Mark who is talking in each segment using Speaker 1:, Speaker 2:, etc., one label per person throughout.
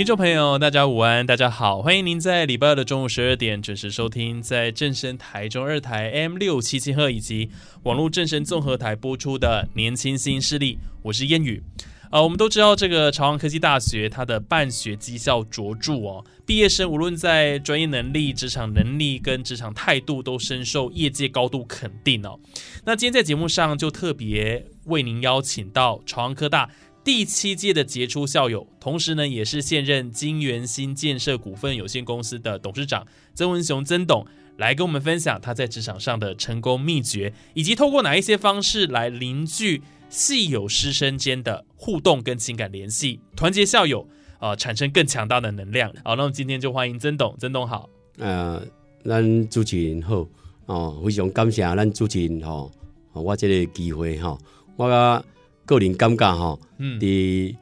Speaker 1: 听众朋友，大家午安，大家好，欢迎您在礼拜二的中午十二点准时收听，在正声台中二台 M 六七七赫以及网络正声综合台播出的《年轻新势力》，我是烟雨。呃，我们都知道这个朝阳科技大学，它的办学绩效卓著哦，毕业生无论在专业能力、职场能力跟职场态度，都深受业界高度肯定哦。那今天在节目上就特别为您邀请到朝阳科大。第七届的杰出校友，同时呢，也是现任金源新建设股份有限公司的董事长曾文雄曾董，来跟我们分享他在职场上的成功秘诀，以及透过哪一些方式来凝聚系友师生间的互动跟情感联系，团结校友，呃，产生更强大的能量。好，那么今天就欢迎曾董，曾董好。
Speaker 2: 呃，咱主持人好，哦，非常感谢咱主持人吼，我这个机会哈，我。个人感觉哈，伫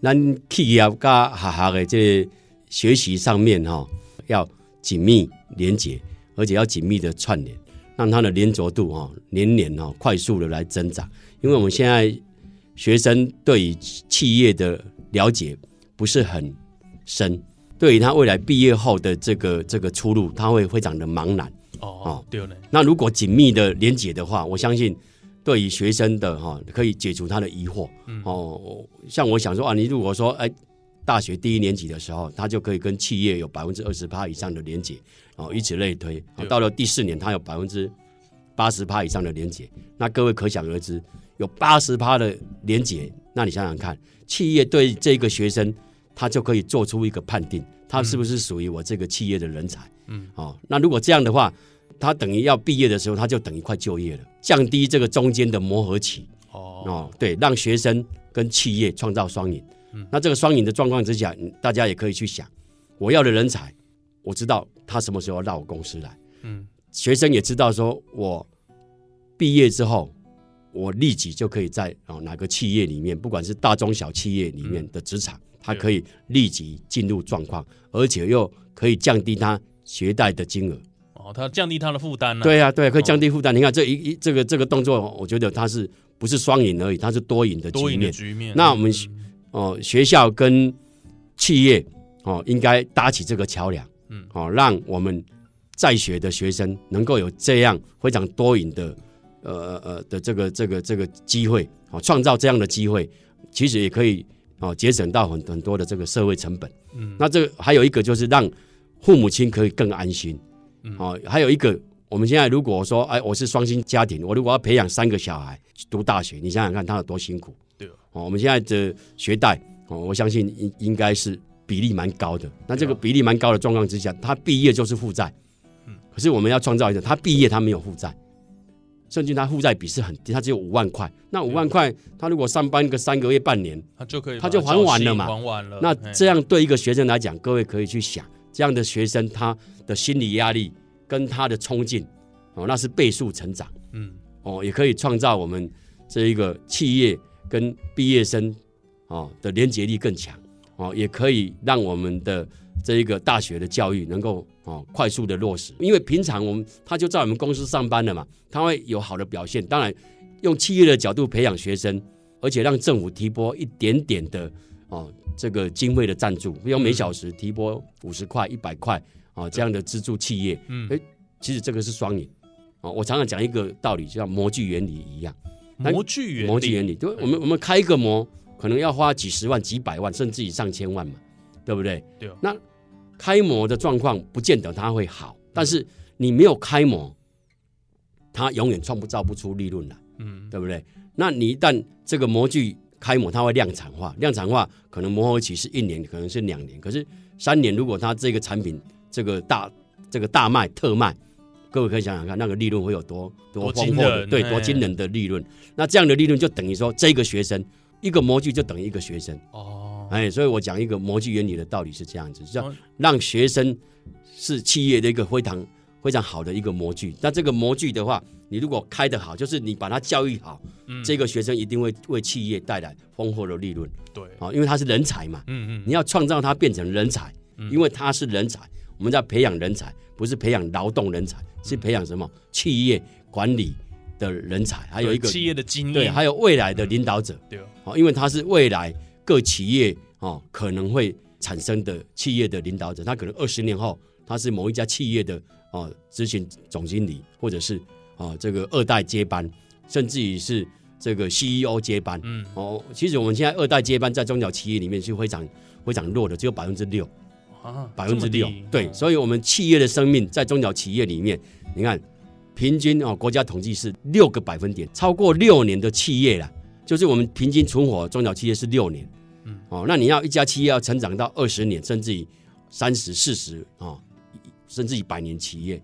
Speaker 2: 咱企业甲学校的这个学习上面哈，要紧密连接，而且要紧密的串联，让它的连着度哈年年哈快速的来增长。因为我们现在学生对于企业的了解不是很深，对于他未来毕业后的这个这个出路，他会非常的茫然。
Speaker 1: 哦，对了，
Speaker 2: 那如果紧密的连接的话，我相信。对于学生的哈，可以解除他的疑惑。哦，像我想说啊，你如果说哎，大学第一年级的时候，他就可以跟企业有百分之二十趴以上的连结，哦，以此类推。到了第四年，他有百分之八十趴以上的连结。那各位可想而知，有八十趴的连结，那你想想看，企业对这个学生，他就可以做出一个判定，他是不是属于我这个企业的人才？嗯，哦，那如果这样的话。他等于要毕业的时候，他就等于快就业了，降低这个中间的磨合期。哦哦，对，让学生跟企业创造双赢。嗯，那这个双赢的状况之下，大家也可以去想，我要的人才，我知道他什么时候到我公司来。嗯，学生也知道说，我毕业之后，我立即就可以在啊哪个企业里面，不管是大中小企业里面的职场，他可以立即进入状况，而且又可以降低他学贷的金额。
Speaker 1: 它降低它的负担呢？
Speaker 2: 对啊，对，可以降低负担。你看这一一这个这个动作，我觉得它是不是双赢而已？它是多赢的
Speaker 1: 多赢的局面。
Speaker 2: 那我们哦，学校跟企业哦，应该搭起这个桥梁，嗯，哦，让我们在学的学生能够有这样非常多赢的呃呃的这个这个这个机会，哦，创造这样的机会，其实也可以哦节省到很很多的这个社会成本。嗯，那这个还有一个就是让父母亲可以更安心。哦，还有一个，我们现在如果说，哎，我是双薪家庭，我如果要培养三个小孩读大学，你想想看，他有多辛苦。
Speaker 1: 对
Speaker 2: 哦，我们现在的学贷，哦，我相信应应该是比例蛮高的。那这个比例蛮高的状况之下，他毕业就是负债。嗯。可是我们要创造一个，他毕业他没有负债，甚至他负债比是很低，他只有五万块。那五万块，他如果上班个三个月、半年，
Speaker 1: 他就可以，
Speaker 2: 他就还完了嘛。
Speaker 1: 还完了。
Speaker 2: 那这样对一个学生来讲，各位可以去想。这样的学生，他的心理压力跟他的冲劲，哦，那是倍数成长，嗯，哦，也可以创造我们这一个企业跟毕业生，哦的连结力更强，哦，也可以让我们的这一个大学的教育能够哦快速的落实。因为平常我们他就在我们公司上班了嘛，他会有好的表现。当然，用企业的角度培养学生，而且让政府提拨一点点的哦。这个经费的赞助，比如每小时提拨五十块、一百块啊，这样的资助企业，嗯，哎，其实这个是双赢哦。我常常讲一个道理，就像模具原理一样。
Speaker 1: 模具原理，
Speaker 2: 模具原理，对，我们我们开一个模，可能要花几十万、几百万，甚至于上千万嘛，对不对？
Speaker 1: 对。
Speaker 2: 那开模的状况不见得它会好，但是你没有开模，它永远创不造不出利润来，嗯，对不对？那你一旦这个模具开模，它会量产化，量产化可能磨合期是一年，可能是两年，可是三年，如果它这个产品这个大这个大卖特卖，各位可以想想看，那个利润会有多多丰厚的，对，多惊人的利润。那这样的利润就等于说，这个学生一个模具就等于一个学生，
Speaker 1: 哦，
Speaker 2: 哎，所以我讲一个模具原理的道理是这样子，叫
Speaker 1: 哦
Speaker 2: 让学生是企业的一个非常非常好的一个模具。那这个模具的话，你如果开得好，就是你把他教育好，
Speaker 1: 嗯。
Speaker 2: 这个学生一定会为企业带来丰厚的利润。
Speaker 1: 对，
Speaker 2: 啊，因为他是人才嘛，
Speaker 1: 嗯嗯。
Speaker 2: 你要创造他变成人才，
Speaker 1: 嗯。
Speaker 2: 因为他是人才，我们在培养人才，不是培养劳动人才，是培养什么？企业管理的人才，还有一个
Speaker 1: 企业的经验
Speaker 2: 对，
Speaker 1: 验，
Speaker 2: 还有未来的领导者。
Speaker 1: 对，
Speaker 2: 哦，因为他是未来各企业哦可能会产生的企业的领导者，他可能二十年后他是某一家企业的哦执行总经理，或者是哦这个二代接班，甚至于是这个 CEO 接班。
Speaker 1: 嗯，
Speaker 2: 哦，其实我们现在二代接班在中小企业里面是非常非常弱的，只有百分之六，
Speaker 1: 啊，
Speaker 2: 百分之六。对，
Speaker 1: 哦
Speaker 2: 所以我们企业的生命在中小企业里面，你看平均哦，国家统计是六个百分点，超过六年的企业啦，就是我们平均存活中小企业是六年。
Speaker 1: 嗯，
Speaker 2: 哦，那你要一家企业要成长到二十年，甚至于三十、四十啊，甚至于百年企业，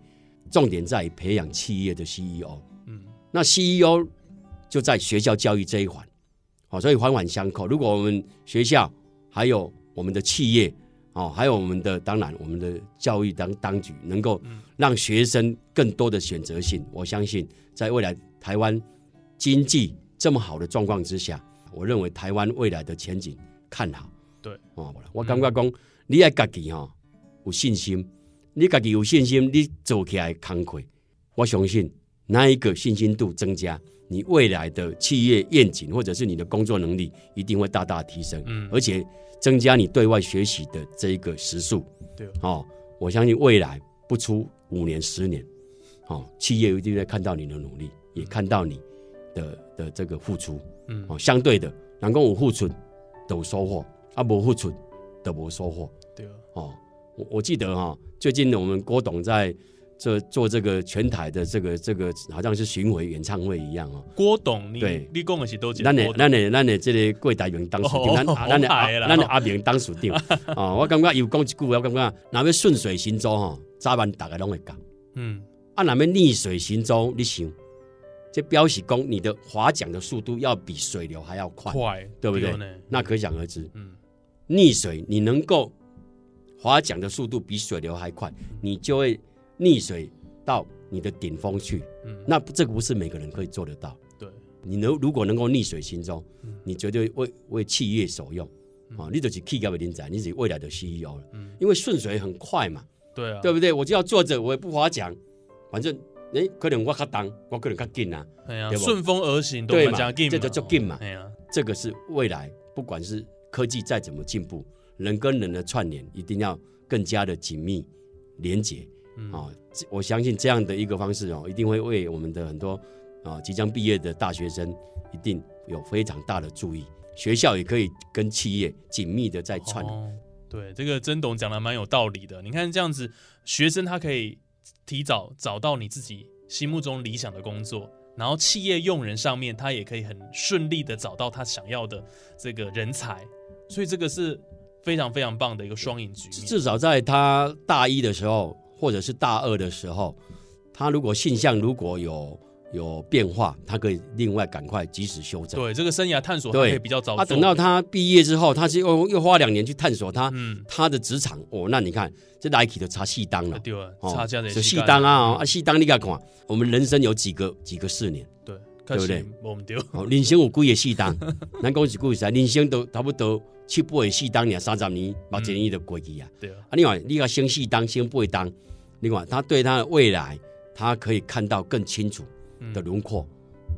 Speaker 2: 重点在于培养企业的 CEO。
Speaker 1: 嗯，
Speaker 2: 那 CEO 就在学校教育这一环，好、所以环环相扣。如果我们学校还有我们的企业，哦，还有我们的当然我们的教育当当局能够让学生更多的选择性，我相信在未来台湾经济这么好的状况之下，我认为台湾未来的前景看好。
Speaker 1: 对，
Speaker 2: 哦，我感觉讲，你爱家己哈有信心，你家己有信心，你做起来慷慨，我相信那一个信心度增加，你未来的企业愿景或者是你的工作能力一定会大大提升，
Speaker 1: 嗯
Speaker 2: 而且增加你对外学习的这一个时数。
Speaker 1: 对，
Speaker 2: 哦，我相信未来不出五年、十年，哦，企业一定会看到你的努力，也看到你的的这个付出。
Speaker 1: 嗯，
Speaker 2: 哦，相对的，能够有付出都有收获，啊，无付出都无收获。
Speaker 1: 对，
Speaker 2: 哦，我我记得哈、最近我们郭董在这做这个全台的这个这个好像是巡回演唱会一样哦。
Speaker 1: 郭董，你
Speaker 2: 对
Speaker 1: 你讲的是都几？
Speaker 2: 咱的咱的咱的这个柜台员当属长，咱
Speaker 1: 哦
Speaker 2: 啊咱的
Speaker 1: 好歹啦
Speaker 2: 阿明当属长。哦，我感觉有讲一句，我感觉若要顺水行舟吼，早晚大家拢会讲。
Speaker 1: 嗯，
Speaker 2: 啊，若要逆水行舟，你想，这表示讲你的划桨的速度要比水流还要快，
Speaker 1: 快，
Speaker 2: 对不对
Speaker 1: 呢？
Speaker 2: 那可想而知。
Speaker 1: 嗯，
Speaker 2: 逆水，你能够划桨的速度比水流还快，你就会逆水到你的顶峰去。
Speaker 1: 嗯
Speaker 2: 那这个不是每个人可以做得到。
Speaker 1: 对，
Speaker 2: 你能如果能够逆水行舟
Speaker 1: 嗯，
Speaker 2: 你绝对为为企业所用
Speaker 1: 嗯
Speaker 2: 啊！你就是企业的人才，你是未来的 CEO 了。
Speaker 1: 嗯，
Speaker 2: 因为顺水很快嘛，
Speaker 1: 对啊，
Speaker 2: 对不对？我就要坐着，我也不划桨，反正哎，可能我较当，我可能较紧啊。
Speaker 1: 哎呀，顺风而行，
Speaker 2: 对嘛这就叫紧嘛
Speaker 1: 哎呀，
Speaker 2: 这个是未来，不管是科技再怎么进步，人跟人的串联一定要更加的紧密连结
Speaker 1: 嗯
Speaker 2: 啊！我相信这样的一个方式哦，一定会为我们的很多啊即将毕业的大学生一定有非常大的注意。学校也可以跟企业紧密的在串联。
Speaker 1: 哦，对，这个曾董讲的蛮有道理的。你看这样子，学生他可以提早找到你自己心目中理想的工作，然后企业用人上面他也可以很顺利的找到他想要的这个人才，所以这个是非常非常棒的一个双赢局面。
Speaker 2: 至少在他大一的时候，或者是大二的时候，他如果性向如果有有变化，他可以另外赶快及时修正。
Speaker 1: 对这个生涯探索，他
Speaker 2: 对
Speaker 1: 可以比较早
Speaker 2: 啊，等到他毕业之后，他是又又花两年去探索他、
Speaker 1: 嗯，
Speaker 2: 他的职场哦。那你看这 Nike 都差细当了，
Speaker 1: 对啊，
Speaker 2: 哦
Speaker 1: 差价的
Speaker 2: 是细当。啊，哦啊细当你敢看，我们人生有几个几个四年。
Speaker 1: 对，
Speaker 2: 对不对？
Speaker 1: 可惜我们丢，
Speaker 2: 哦，人生有几个细当，咱讲是几实人生都差不多七八个细当，年三十年、八一年就过去啊。
Speaker 1: 对啊，
Speaker 2: 啊，另外你看先细当，先八当，另外他对他的未来，他可以看到更清楚
Speaker 1: 嗯
Speaker 2: 的轮廓。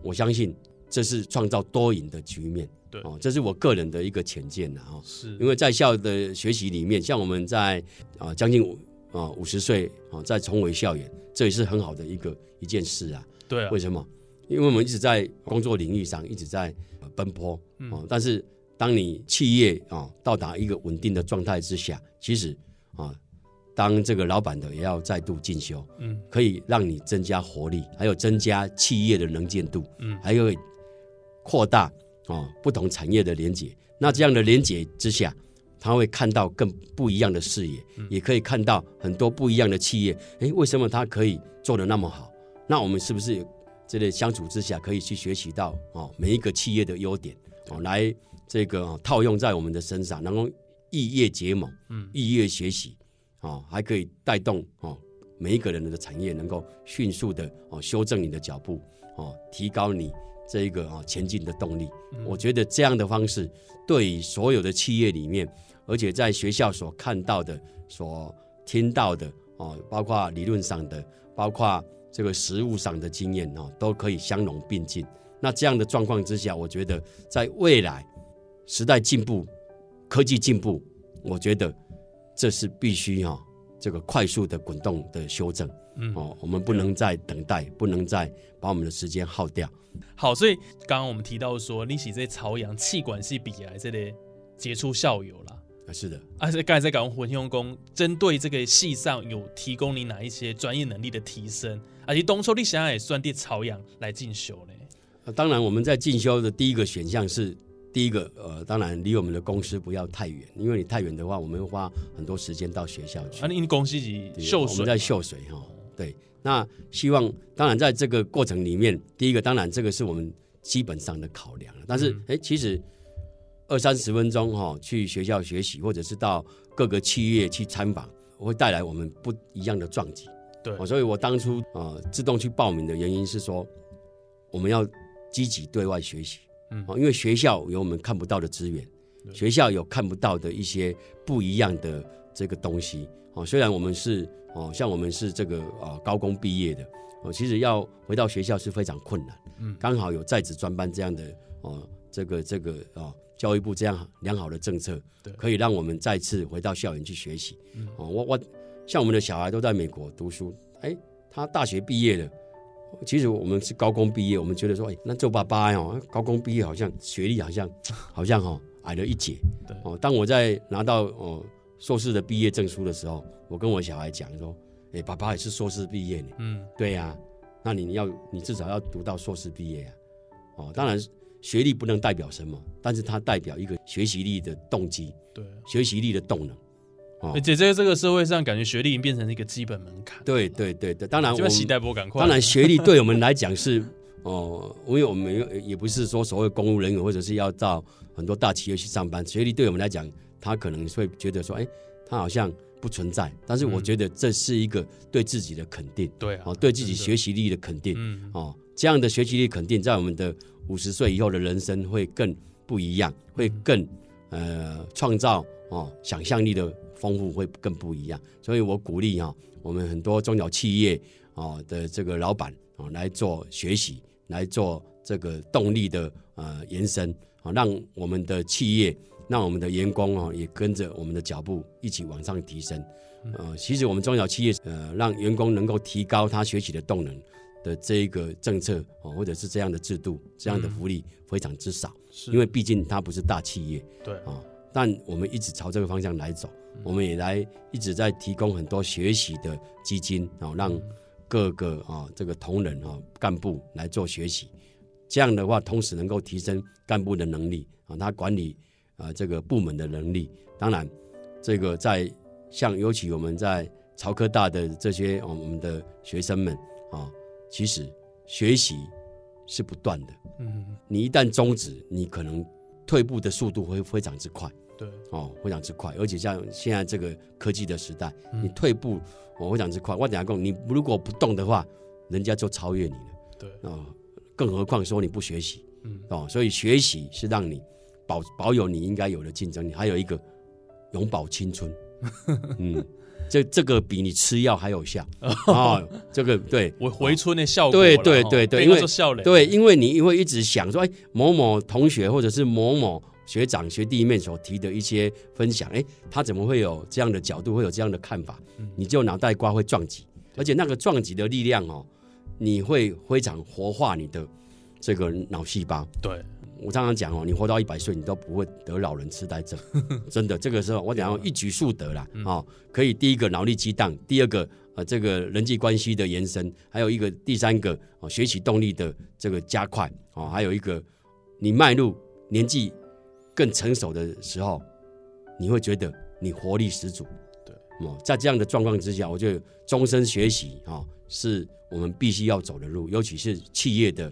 Speaker 2: 我相信这是创造多赢的局面。
Speaker 1: 对
Speaker 2: 哦，这是我个人的一个浅见的哦。
Speaker 1: 是
Speaker 2: 因为在校的学习里面，像我们在啊将近五啊五十岁啊再重回校园，这也是很好的一个一件事啊。
Speaker 1: 对啊
Speaker 2: 为，什么？因为我们一直在工作领域上一直在呃奔波
Speaker 1: 嗯
Speaker 2: 哦，但是当你企业啊到达一个稳定的状态之下，其实啊，当这个老板的也要再度进修，
Speaker 1: 嗯
Speaker 2: 可以让你增加活力，还有增加企业的能见度，
Speaker 1: 嗯
Speaker 2: 还有扩大啊不同产业的连接。那这样的连接之下，他会看到更不一样的视野，也可以看到很多不一样的企业。诶，为什么他可以做的那么好？那我们是不是这类相处之下，可以去学习到哦每一个企业的优点哦，来这个、哦套用在我们的身上，然后异业结盟，
Speaker 1: 嗯
Speaker 2: 异业学习哦，还可以带动哦每一个人的产业能够迅速的哦修正你的脚步哦，提高你这一个哦前进的动力。我觉得这样的方式对于所有的企业里面，而且在学校所看到的、所听到的哦，包括理论上的，包括这个实务上的经验哦，都可以相融并进。那这样的状况之下，我觉得在未来时代进步、科技进步，我觉得这是必须哈、这个快速的滚动的修正。
Speaker 1: 嗯
Speaker 2: 哦，我们不能再等待，不能再把我们的时间耗掉。
Speaker 1: 好，所以刚刚我们提到说，你是这朝阳气管系比来这类杰出校友啦。
Speaker 2: 啊，是的，
Speaker 1: 而且刚才在讲混用工，针对这个系上有提供你哪一些专业能力的提升，而且东抽你想想也算对朝阳来进修嘞。
Speaker 2: 呃当然我们在进修的第一个选项是第一个，呃，当然离我们的公司不要太远，因为你太远的话，我们会花很多时间到学校去。
Speaker 1: 啊，你公司是
Speaker 2: 对
Speaker 1: 秀水
Speaker 2: 我们在秀水哈、对，那希望当然在这个过程里面，第一个当然这个是我们基本上的考量了，但是
Speaker 1: 嗯
Speaker 2: 哎、诶其实二三十分钟哈、去学校学习，或者是到各个企业去参访，会带来我们不一样的撞击。
Speaker 1: 对
Speaker 2: 哦，所以我当初呃自动去报名的原因是说，我们要积极对外学习，
Speaker 1: 嗯。
Speaker 2: 哦，因为学校有我们看不到的资源，
Speaker 1: 对。
Speaker 2: 学校有看不到的一些不一样的这个东西，哦，虽然我们是哦，像我们是这个呃高工毕业的，哦，其实要回到学校是非常困难，
Speaker 1: 嗯。
Speaker 2: 刚好有在职专班这样的哦，这个这个哦，教育部这样良好的政策
Speaker 1: 对，
Speaker 2: 可以让我们再次回到校园去学习，
Speaker 1: 嗯。
Speaker 2: 哦，我我像我们的小孩都在美国读书，哎，他大学毕业了。其实我们是高工毕业，我们觉得说，哎，那做爸爸哦，高工毕业好像学历好像 好像哈、哦、矮了一截。
Speaker 1: 对
Speaker 2: 哦，当我在拿到哦硕士的毕业证书的时候，我跟我小孩讲说，哎，爸爸也是硕士毕业呢。
Speaker 1: 嗯
Speaker 2: 对呀、那你要你至少要读到硕士毕业啊、哦，当然学历不能代表什么，但是它代表一个学习力的动机，
Speaker 1: 对，
Speaker 2: 学习力的动能。哦
Speaker 1: 而，且在这个社会上，感觉学历已经变成一个基本门槛。
Speaker 2: 对对对对，当然我们
Speaker 1: 待波赶快。
Speaker 2: 当然，学历对我们来讲是 哦，因为我们也也不是说所谓公务人员或者是要到很多大企业去上班，学历对我们来讲，他可能会觉得说，哎，他好像不存在。但是我
Speaker 1: 嗯
Speaker 2: 觉得这是一个对自己的肯定，
Speaker 1: 对啊，
Speaker 2: 哦，对自己学习力的肯定，
Speaker 1: 嗯
Speaker 2: 哦，这样的学习力肯定，在我们的五十岁以后的人生会更不一样，会更呃创造哦想象力的丰富会更不一样。所以我鼓励啊、我们很多中小企业啊的这个老板啊来做学习，来做这个动力的呃延伸，啊、让我们的企业，让我们的员工啊也跟着我们的脚步一起往上提升。呃，其实我们中小企业呃让员工能够提高他学习的动能的这一个政策哦，或者是这样的制度、这样的福利非常之少，
Speaker 1: 是
Speaker 2: 因为毕竟它不是大企业。
Speaker 1: 对
Speaker 2: 啊、但我们一直朝这个方向来走，我们也来一直在提供很多学习的基金，哦，让各个啊、这个同仁啊、干部来做学习，这样的话，同时能够提升干部的能力啊、他管理啊、这个部门的能力。当然，这个在像尤其我们在朝科大的这些、哦、我们的学生们啊、其实学习是不断的。
Speaker 1: 嗯
Speaker 2: 你一旦终止，你可能退步的速度会非常之快
Speaker 1: 对，
Speaker 2: 哦，非常之快。而且像现在这个科技的时代，
Speaker 1: 嗯
Speaker 2: 你退步哦非常之快。我讲，你如果不动的话，人家就超越你了
Speaker 1: 对，
Speaker 2: 哦。更何况说你不学习
Speaker 1: 嗯
Speaker 2: 哦，所以学习是让你保保有你应该有的竞争力，还有一个永葆青春。嗯，这这个比你吃药还有效 哦。这个对，
Speaker 1: 我回春的效果啦。
Speaker 2: 对对
Speaker 1: 吼
Speaker 2: 对对因为。对，因为你会一直想说，哎，某某同学或者是某某学长学弟妹所提的一些分享，哎，他怎么会有这样的角度，会有这样的看法？
Speaker 1: 嗯
Speaker 2: 你就脑袋瓜会撞击，而且那个撞击的力量哦，你会非常活化你的这个脑细胞。
Speaker 1: 对
Speaker 2: 我常常讲哦，你活到一百岁，你都不会得老人痴呆症，真的。这个时候我讲一下一举数得啦，
Speaker 1: 嗯
Speaker 2: 哦，可以第一个脑力激荡，第二个呃这个人际关系的延伸，还有一个第三个哦学习动力的这个加快哦，还有一个你迈入年纪更成熟的时候，你会觉得你活力十足。
Speaker 1: 对，
Speaker 2: 哦，在这样的状况之下，我觉得终身学习啊、哦，是我们必须要走的路，尤其是企业的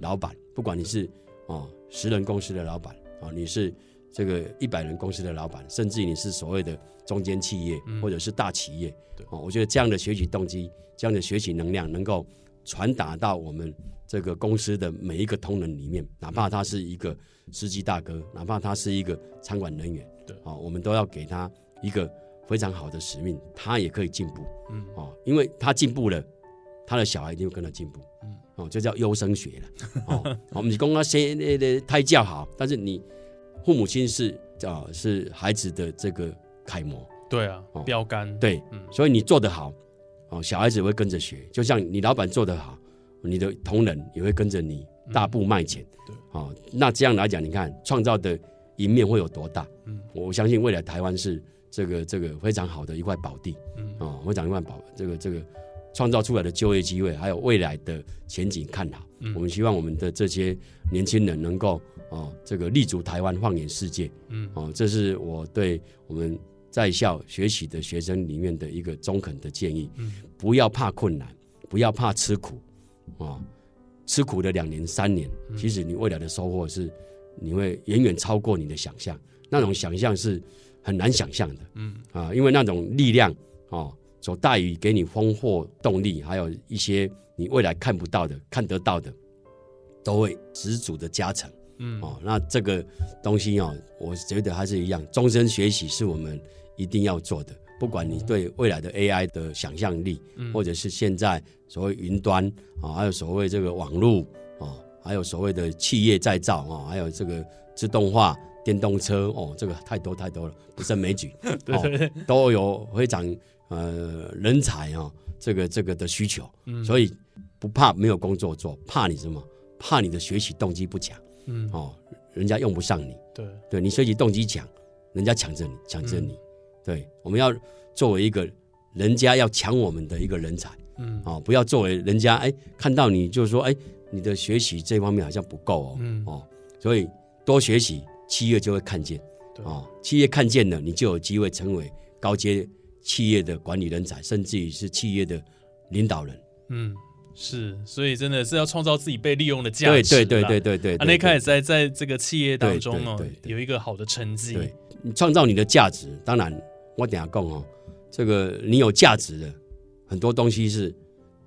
Speaker 2: 老板，不管你是哦十人公司的老板啊、哦，你是这个一百人公司的老板，甚至你是所谓的中间企业或者是大企业，
Speaker 1: 对。
Speaker 2: 哦，我觉得这样的学习动机、这样的学习能量，能够传达到我们这个公司的每一个同仁里面，哪怕他是一个司机大哥，哪怕他是一个餐馆人员，
Speaker 1: 对。
Speaker 2: 哦，我们都要给他一个非常好的使命，他也可以进步，
Speaker 1: 嗯。
Speaker 2: 哦，因为他进步了，他的小孩一定会跟他进步，
Speaker 1: 嗯。
Speaker 2: 哦，这叫优生学了，哦，我们讲他先那个胎教好，但是你父母亲是啊、是孩子的这个楷模，
Speaker 1: 对啊
Speaker 2: 哦，
Speaker 1: 标杆，
Speaker 2: 对，
Speaker 1: 嗯。
Speaker 2: 所以你做得好，哦，小孩子会跟着学，就像你老板做得好，你的同仁也会跟着你大步迈前。
Speaker 1: 对，
Speaker 2: 哦，那这样来讲，你看创造的赢面会有多大？
Speaker 1: 嗯，
Speaker 2: 我相信未来台湾是这个这个非常好的一块宝地，
Speaker 1: 嗯
Speaker 2: 哦，非常一块宝，这个这个创造出来的就业机会，还有未来的前景看好。
Speaker 1: 嗯
Speaker 2: 我们希望我们的这些年轻人能够哦，这个立足台湾，放眼世界。
Speaker 1: 嗯
Speaker 2: 哦，这是我对我们在校学习的学生里面的一个中肯的建议。
Speaker 1: 嗯
Speaker 2: 不要怕困难，不要怕吃苦，啊、吃苦的两年三年，
Speaker 1: 嗯
Speaker 2: 其实你未来的收获是你会远远超过你的想象，那种想象是很难想象的
Speaker 1: 嗯
Speaker 2: 啊，因为那种力量哦，所带予给你丰厚动力，还有一些你未来看不到的、看得到的，都会十足的加成。
Speaker 1: 嗯
Speaker 2: 哦，那这个东西哦，我觉得还是一样，终身学习是我们一定要做的。不管你对未来的 AI 的想象力，
Speaker 1: 嗯。
Speaker 2: 或者是现在所谓云端啊、还有所谓这个网络啊、还有所谓的企业再造啊、还有这个自动化、电动车哦，这个太多太多了，不胜枚举。
Speaker 1: 对。对对，
Speaker 2: 哦，都有非常呃人才哦，这个这个的需求，
Speaker 1: 嗯。
Speaker 2: 所以不怕没有工作做，怕你什么？怕你的学习动机不强。
Speaker 1: 嗯。
Speaker 2: 哦，人家用不上你，
Speaker 1: 对，
Speaker 2: 对你学习动机强，人家抢着你，抢着你，对，我们要作为一个人家要抢我们的一个人才，
Speaker 1: 嗯。
Speaker 2: 哦，不要作为人家哎看到你就说哎你的学习这方面好像不够哦，
Speaker 1: 嗯。
Speaker 2: 哦，所以多学习，企业就会看见，
Speaker 1: 对。
Speaker 2: 哦，企业看见了，你就有机会成为高阶企业的管理人才，甚至于是企业的领导人，
Speaker 1: 嗯是，所以真的是要创造自己被利用的价值啦。
Speaker 2: 对对对对对，
Speaker 1: 啊，
Speaker 2: 对
Speaker 1: 那开始在在这个企业当中哦
Speaker 2: 对对，对
Speaker 1: 有一个好的成绩。
Speaker 2: 对你创造你的价值，当然我等下讲哦，这个你有价值的很多东西是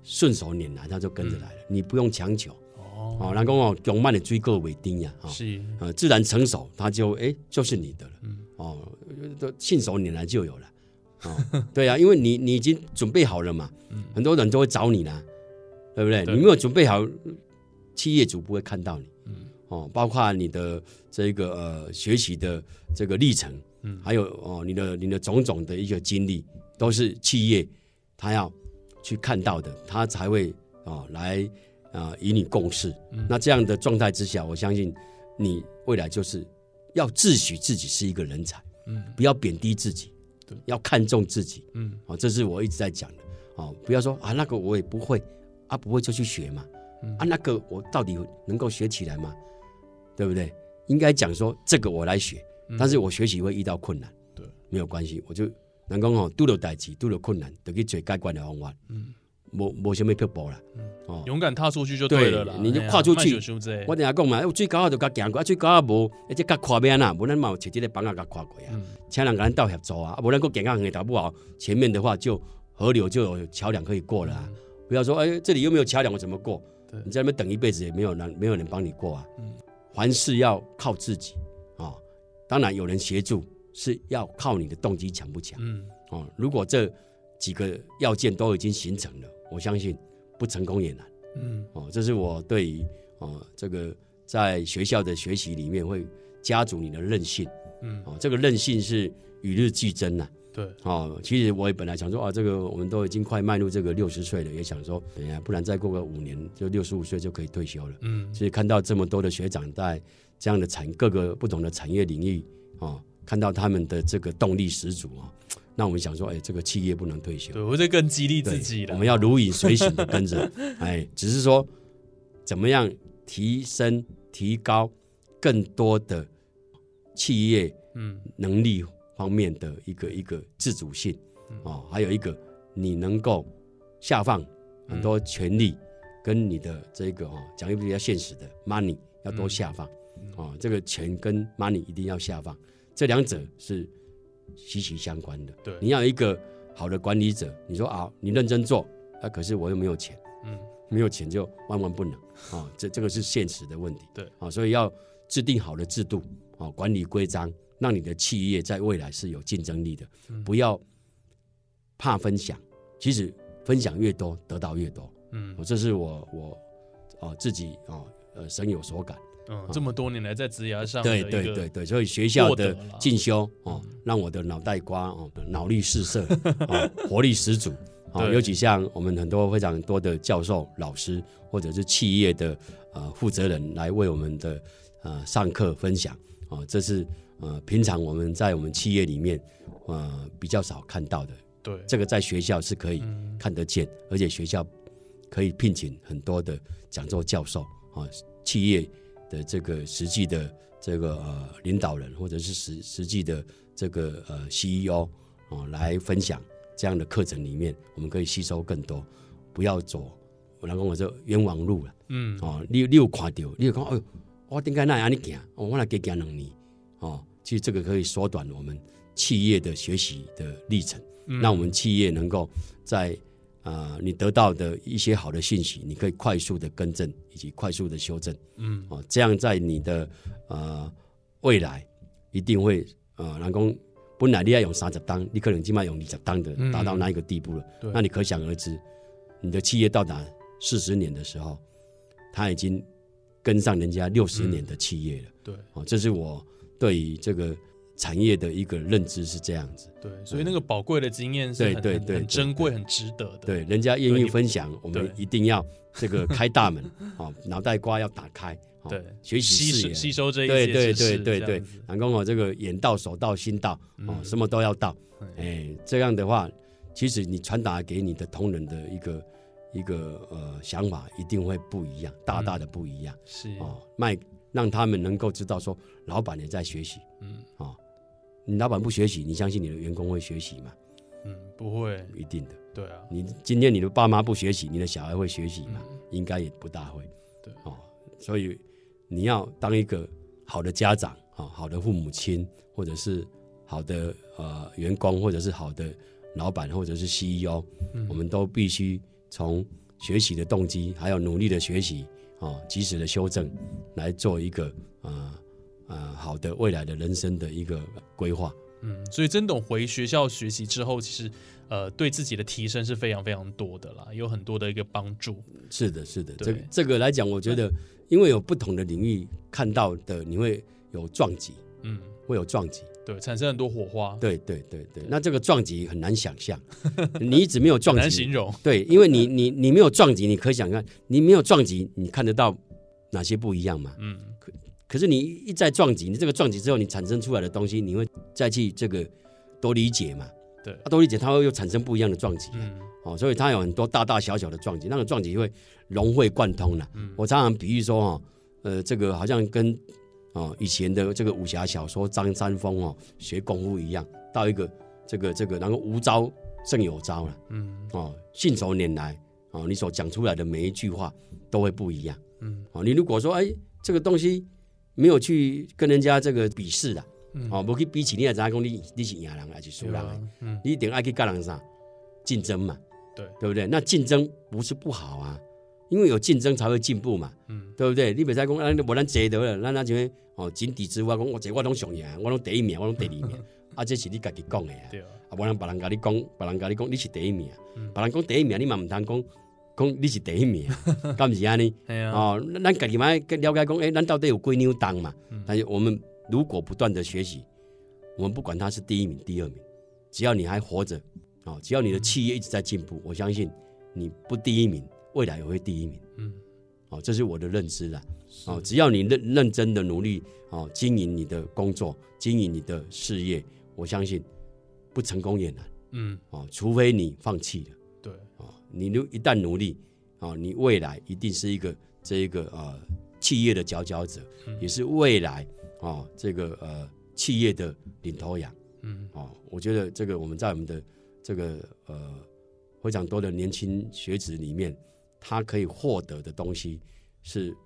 Speaker 2: 顺手拈来，他就跟着来了，你不用强求。
Speaker 1: 哦，
Speaker 2: 哦。人讲哦，勇慢的追个尾丁呀，哦，
Speaker 1: 是，
Speaker 2: 呃，自然成熟，它就哎就是你的了，
Speaker 1: 嗯。
Speaker 2: 哦，都信手拈来就有了，哦，对啊，因为你你已经准备好了嘛，
Speaker 1: 嗯。
Speaker 2: 很多人都会找你啦，对不对？
Speaker 1: 对。
Speaker 2: 你没有准备好，企业主不会看到你，
Speaker 1: 嗯。
Speaker 2: 哦，包括你的这个呃学习的这个历程，
Speaker 1: 嗯
Speaker 2: 还有哦你的你的种种的一个经历，都是企业他要去看到的，他才会哦来啊、与你共事。
Speaker 1: 嗯
Speaker 2: 那这样的状态之下，我相信你未来就是要自诩自己是一个人才，
Speaker 1: 嗯
Speaker 2: 不要贬低自己
Speaker 1: 对，
Speaker 2: 要看重自己。
Speaker 1: 嗯
Speaker 2: 哦，这是我一直在讲的。哦，不要说啊那个我也不会，啊不会就去学嘛，
Speaker 1: 嗯
Speaker 2: 啊那个我到底能够学起来吗？对不对？应该讲说这个我来学，
Speaker 1: 嗯
Speaker 2: 但是我学习会遇到困难，
Speaker 1: 对，
Speaker 2: 没有关系，我就能讲哦，拄到代志，拄到困难，就去找解决的方法，
Speaker 1: 嗯，
Speaker 2: 无无什么漂泊啦。
Speaker 1: 嗯。
Speaker 2: 哦，
Speaker 1: 勇敢踏出去就对了啦，
Speaker 2: 对你就跨出去。我等下讲嘛，哎最高啊就甲行过，啊最高啊无，而且甲跨边啦，无咱嘛有找这个帮啊甲跨过啊。
Speaker 1: 嗯。
Speaker 2: 请人跟咱到协助啊，啊，不然够健康远打不好，前面的话就河流就有桥梁可以过了、啊。不要说哎，这里又没有桥梁，我怎么过？
Speaker 1: 对？
Speaker 2: 你在那边等一辈子也没有人，没有人帮你过啊。
Speaker 1: 嗯。
Speaker 2: 凡事要靠自己。啊、当然有人协助，是要靠你的动机强不强
Speaker 1: 嗯
Speaker 2: 哦。如果这几个要件都已经形成了，我相信不成功也难
Speaker 1: 嗯
Speaker 2: 哦。这是我对于哦这个在学校的学习里面会加足你的韧性。
Speaker 1: 嗯，
Speaker 2: 哦，这个韧性是与日俱增呐、
Speaker 1: 对，
Speaker 2: 哦，其实我也本来想说啊，这个我们都已经快迈入这个六十岁了，也想说，哎呀，不然再过个五年，就六十五岁就可以退休了。
Speaker 1: 嗯
Speaker 2: 所以看到这么多的学长在这样的产各个不同的产业领域哦，看到他们的这个动力十足啊、哦，那我们想说，哎，这个企业不能退休，
Speaker 1: 对，我就更激励自己了。
Speaker 2: 我们要如影随形的跟着，哎，只是说怎么样提升、提高更多的企业
Speaker 1: 嗯
Speaker 2: 能力方面的一个一个自主性。
Speaker 1: 嗯。
Speaker 2: 哦，还有一个你能够下放很多权利跟你的这个哦，讲一个比较现实的 money 要多下放。
Speaker 1: 嗯
Speaker 2: 哦，这个钱跟 money 一定要下放，这两者是息息相关的。
Speaker 1: 对
Speaker 2: 你要一个好的管理者，你说啊，你认真做，啊，可是我又没有钱，
Speaker 1: 嗯
Speaker 2: 没有钱就万万不能啊，这这个是现实的问题。
Speaker 1: 对
Speaker 2: 啊，所以要制定好的制度啊，管理规章，让你的企业在未来是有竞争力的，
Speaker 1: 嗯
Speaker 2: 不要怕分享，其实分享越多，得到越多。这是我我哦自己哦呃深有所感。
Speaker 1: 嗯，这么多年来在职涯上
Speaker 2: 对对对对，所以学校的进修哦
Speaker 1: 嗯，
Speaker 2: 让我的脑袋瓜哦脑力四射，哦活力十足。哦，尤其像我们很多非常多的教授、老师，或者是企业的呃负责人来为我们的呃上课分享，哦，这是呃平常我们在我们企业里面呃比较少看到的。
Speaker 1: 对
Speaker 2: 这个在学校是可以
Speaker 1: 嗯
Speaker 2: 看得见，而且学校可以聘请很多的讲座教授啊，企业的这个实际的这个呃领导人，或者是实实际的这个呃 CEO 哦来分享这样的课程里面，我们可以吸收更多，不要走我老公我说冤枉路了
Speaker 1: 嗯
Speaker 2: 哦，你你有看到，你有讲哎呦，我点解那样你行，哦，我来给行两年哦，其实这个可以缩短我们企业的学习的历程。
Speaker 1: 嗯
Speaker 2: 让我们企业能够在啊、呃你得到的一些好的信息，你可以快速的更正以及快速的修正。
Speaker 1: 嗯。
Speaker 2: 哦，这样在你的呃未来一定会呃，人讲本来你要用三十档，你可能起码用二十档的
Speaker 1: 嗯。
Speaker 2: 达到那一个地步了，
Speaker 1: 对。
Speaker 2: 那你可想而知，你的企业到达四十年的时候，他已经跟上人家六十年的企业了。
Speaker 1: 对。
Speaker 2: 哦，这是我对于这个产业的一个认知是这样子。
Speaker 1: 对，所以那个宝贵的经验是
Speaker 2: 对
Speaker 1: 很很
Speaker 2: 对对对
Speaker 1: 很珍贵、很值得的。
Speaker 2: 对，人家愿意分享，我们一定要这个开大门，哦，脑袋瓜要打开，哦
Speaker 1: 对，
Speaker 2: 学习
Speaker 1: 吸收
Speaker 2: 视野，
Speaker 1: 吸收这一
Speaker 2: 对对
Speaker 1: 些知识
Speaker 2: 对对对。
Speaker 1: 这样子，
Speaker 2: 南宫我这个眼到手到心到，哦，
Speaker 1: 嗯。
Speaker 2: 什么都要到，
Speaker 1: 嗯
Speaker 2: 哎，这样的话，其实你传达给你的同仁的一个一个呃想法，一定会不一样，大大的不一样
Speaker 1: 是。
Speaker 2: 哦，卖让他们能够知道说，老板也在学习
Speaker 1: 嗯。
Speaker 2: 哦，你老板不学习，你相信你的员工会学习吗？
Speaker 1: 嗯，不会，
Speaker 2: 一定的。
Speaker 1: 对啊，
Speaker 2: 你今天你的爸妈不学习，你的小孩会学习吗？
Speaker 1: 嗯
Speaker 2: 应该也不大会。
Speaker 1: 对
Speaker 2: 哦，所以你要当一个好的家长啊、哦好的父母亲，或者是好的呃员工，或者是好的老板，或者是 CEO，、
Speaker 1: 嗯
Speaker 2: 我们都必须从学习的动机，还有努力的学习哦，及时的修正，来做一个呃呃好的未来的人生的一个规划。
Speaker 1: 嗯，所以曾董回学校学习之后，其实呃对自己的提升是非常非常多的啦，有很多的一个帮助。
Speaker 2: 是的，是的，这个这个来讲，我觉得因为有不同的领域看到的，你会有撞击，
Speaker 1: 嗯，
Speaker 2: 会有撞击。
Speaker 1: 对，产生很多火花，
Speaker 2: 对对对对，那这个撞击很难想象，你一直没有撞击
Speaker 1: 形，容。
Speaker 2: 对，因为你你你没有撞击，你可以想象，你没有撞击，你看得到哪些不一样嘛？
Speaker 1: 嗯，
Speaker 2: 可是你一再撞击，你这个撞击之后，你产生出来的东西，你会再去这个多理解嘛？
Speaker 1: 对
Speaker 2: 啊，多理解，它会又产生不一样的撞击。
Speaker 1: 嗯
Speaker 2: 哦，所以它有很多大大小小的撞击，那个撞击会融会贯通的。
Speaker 1: 嗯
Speaker 2: 我常常比喻说哦，呃，这个好像跟哦以前的这个武侠小说张三丰哦学功夫一样，到一个这个这个，然后无招胜有招了
Speaker 1: 嗯
Speaker 2: 哦，信手拈来哦，你所讲出来的每一句话都会不一样
Speaker 1: 嗯
Speaker 2: 哦。你如果说哎这个东西没有去跟人家这个比试的
Speaker 1: 嗯，
Speaker 2: 哦，不去比起，你也知道讲你你是赢人还是输人
Speaker 1: 嗯。
Speaker 2: 你一定爱去跟人啥竞争嘛，
Speaker 1: 对。
Speaker 2: 对不对？那竞争不是不好啊，因为有竞争才会进步嘛，
Speaker 1: 嗯。
Speaker 2: 对不对？你别再讲，咱无咱坐得了，咱咱就哦井底之蛙，讲我这我拢上赢，我拢第一名，我拢第二名，啊，这是你家己讲的啊，
Speaker 1: 对啊，
Speaker 2: 啊，无人别人甲你讲，别人甲你讲你是第一名。
Speaker 1: 嗯，
Speaker 2: 别人讲第一名，你嘛毋通讲讲你是第一名，敢毋是安尼？哦，咱家己嘛了解讲，诶，咱到底有几牛当嘛？
Speaker 1: 嗯
Speaker 2: 但是我们如果不断的学习，我们不管他是第一名、第二名，只要你还活着，哦，只要你的企业一直在进步，我相信你不第一名，未来也会第一名。
Speaker 1: 嗯
Speaker 2: 哦，这是我的认知啦。哦，只要你认认真的努力，哦，经营你的工作，经营你的事业，我相信不成功也难。
Speaker 1: 嗯
Speaker 2: 哦，除非你放弃了。你如一旦努力，哦，你未来一定是一个这一个呃企业的佼佼者，也是未来哦这个呃企业的领头羊
Speaker 1: 嗯
Speaker 2: 哦。我觉得这个我们在我们的这个呃非常多的年轻学子里面，他可以获得的东西是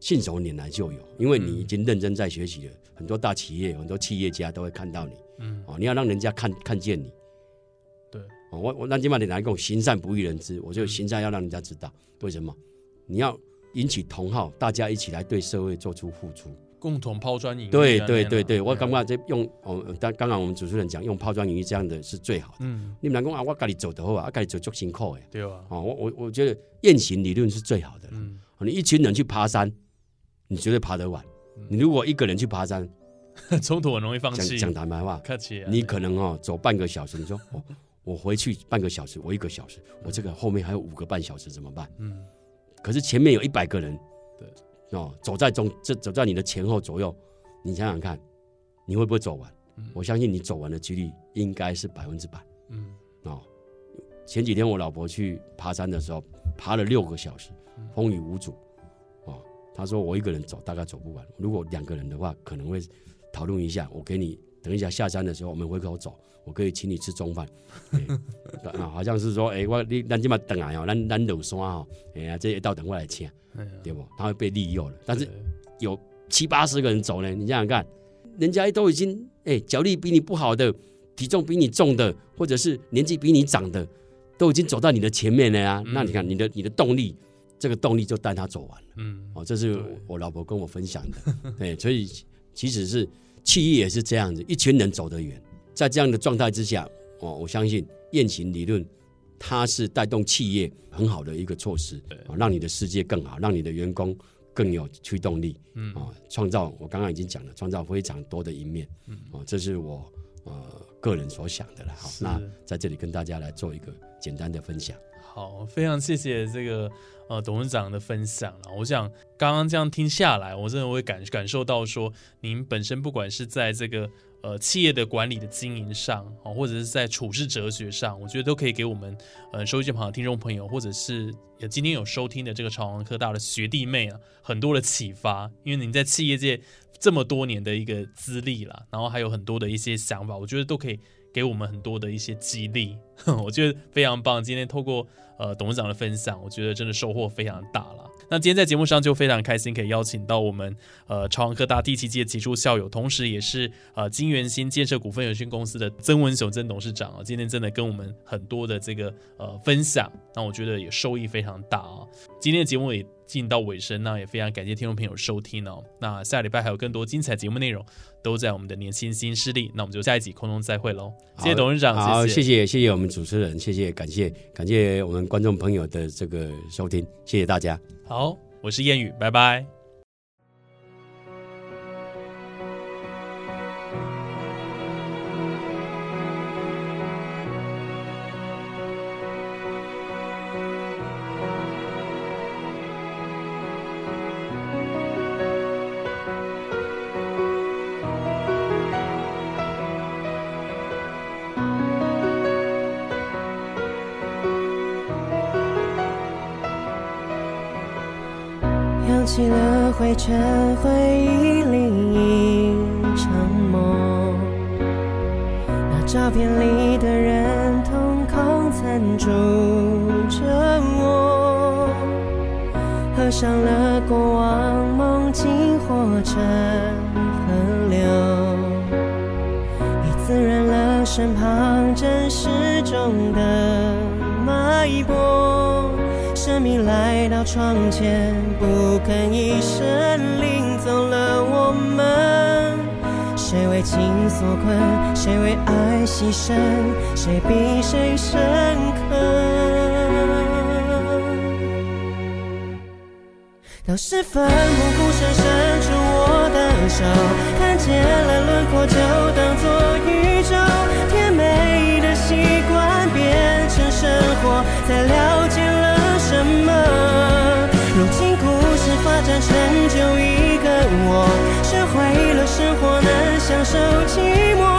Speaker 2: 信手拈来就有，因为你已经认真在学习了。很多大企业、很多企业家都会看到你
Speaker 1: 嗯
Speaker 2: 哦，你要让人家看看见你。我我那今晚你来跟我行善不欲人知，我就行善要让人家知道，为什么？你要引起同好，大家一起来对社会做出付出。
Speaker 1: 共同抛砖引玉啊。
Speaker 2: 对对对对，我
Speaker 1: 啊
Speaker 2: 刚刚这用哦，刚刚刚我们主持人讲用抛砖引玉这样的是最好的。
Speaker 1: 嗯
Speaker 2: 你们来讲啊，我家里走的好啊，啊家里走足辛苦的。
Speaker 1: 对啊，
Speaker 2: 哦，我我我觉得雁行理论是最好的。
Speaker 1: 嗯
Speaker 2: 哦你一群人去爬山，你绝对爬得完。你如果一个人去爬山，
Speaker 1: 冲突很容易放弃。
Speaker 2: 讲讲坦白话，
Speaker 1: 客气啊，
Speaker 2: 你可能哦走半个小时，你说哦我回去半个小时，我一个小时，我这个后面还有五个半小时怎么办？
Speaker 1: 嗯
Speaker 2: 可是前面有一百个人，
Speaker 1: 对
Speaker 2: 哦，走在中这走在你的前后左右，你想想看，你会不会走完？
Speaker 1: 嗯
Speaker 2: 我相信你走完的几率应该是百分之百
Speaker 1: 嗯
Speaker 2: 哦。前几天我老婆去爬山的时候，爬了六个小时，
Speaker 1: 嗯
Speaker 2: 风雨无阻哦。她说我一个人走大概走不完，如果两个人的话，可能会讨论一下，我给你等一下下山的时候，我们回头走，我可以请你吃中饭。欸 啊，好像是说，哎、我你咱今嘛等来哦，咱咱楼山哦，哎呀，这一道等我来请，对不？他会被利用了。但是有七八十个人走呢，你想想看，人家都已经哎脚力比你不好的，体重比你重的，或者是年纪比你长的，都已经走到你的前面了呀。
Speaker 1: 嗯
Speaker 2: 那你看你的你的动力，这个动力就带他走完了。
Speaker 1: 嗯
Speaker 2: 哦，这是我老婆跟我分享的。对，所以其实是企业也是这样子，一群人走得远。在这样的状态之下，哦，我相信宴行理论，它是带动企业很好的一个措施，哦，让你的世界更好，让你的员工更有驱动力，
Speaker 1: 嗯
Speaker 2: 哦，创造我刚刚已经讲了，创造非常多的一面，
Speaker 1: 嗯
Speaker 2: 哦，这是我呃个人所想的了。好，那在这里跟大家来做一个简单的分享。
Speaker 1: 好，非常谢谢这个呃董事长的分享了。我想刚刚这样听下来，我真的会感感受到说，您本身不管是在这个呃企业的管理的经营上，哦，或者是在处事哲学上，我觉得都可以给我们呃收音机旁的听众朋友，或者是也今天有收听的这个朝阳科大的学弟妹啊，很多的启发。因为您在企业界这么多年的一个资历了，然后还有很多的一些想法，我觉得都可以给我们很多的一些激励，我觉得非常棒。今天透过呃董事长的分享，我觉得真的收获非常大了。那今天在节目上就非常开心，可以邀请到我们呃朝阳科大第七届杰出校友，同时也是呃金源新建设股份有限公司的曾文雄曾董事长啊，今天真的跟我们很多的这个呃分享，那我觉得也收益非常大啊。今天的节目也进到尾声，呢也非常感谢听众朋友收听哦。那下礼拜还有更多精彩节目内容都在我们的年轻新势力，那我们就下一集空中再会喽。谢谢董事长，
Speaker 2: 好，
Speaker 1: 谢
Speaker 2: 谢谢谢谢我们主持人，谢谢感谢感谢我们观众朋友的这个收听，谢谢大家。
Speaker 1: 好，我是谚语，拜拜。
Speaker 3: 灰尘，回忆里一场梦。那照片里的人，瞳孔残住着我。合上了过往，梦境化成河流，已滋润了身旁真实中的脉搏。生命来到窗前，不吭一声，领走了我们。谁为情所困？谁为爱牺牲？谁比谁深刻？当时奋不顾身伸出我的手，看见了轮廓就当作宇宙，甜美的习惯变成生活，才了解了什么。如今故事发展成就一个我学会了生活能享受寂寞。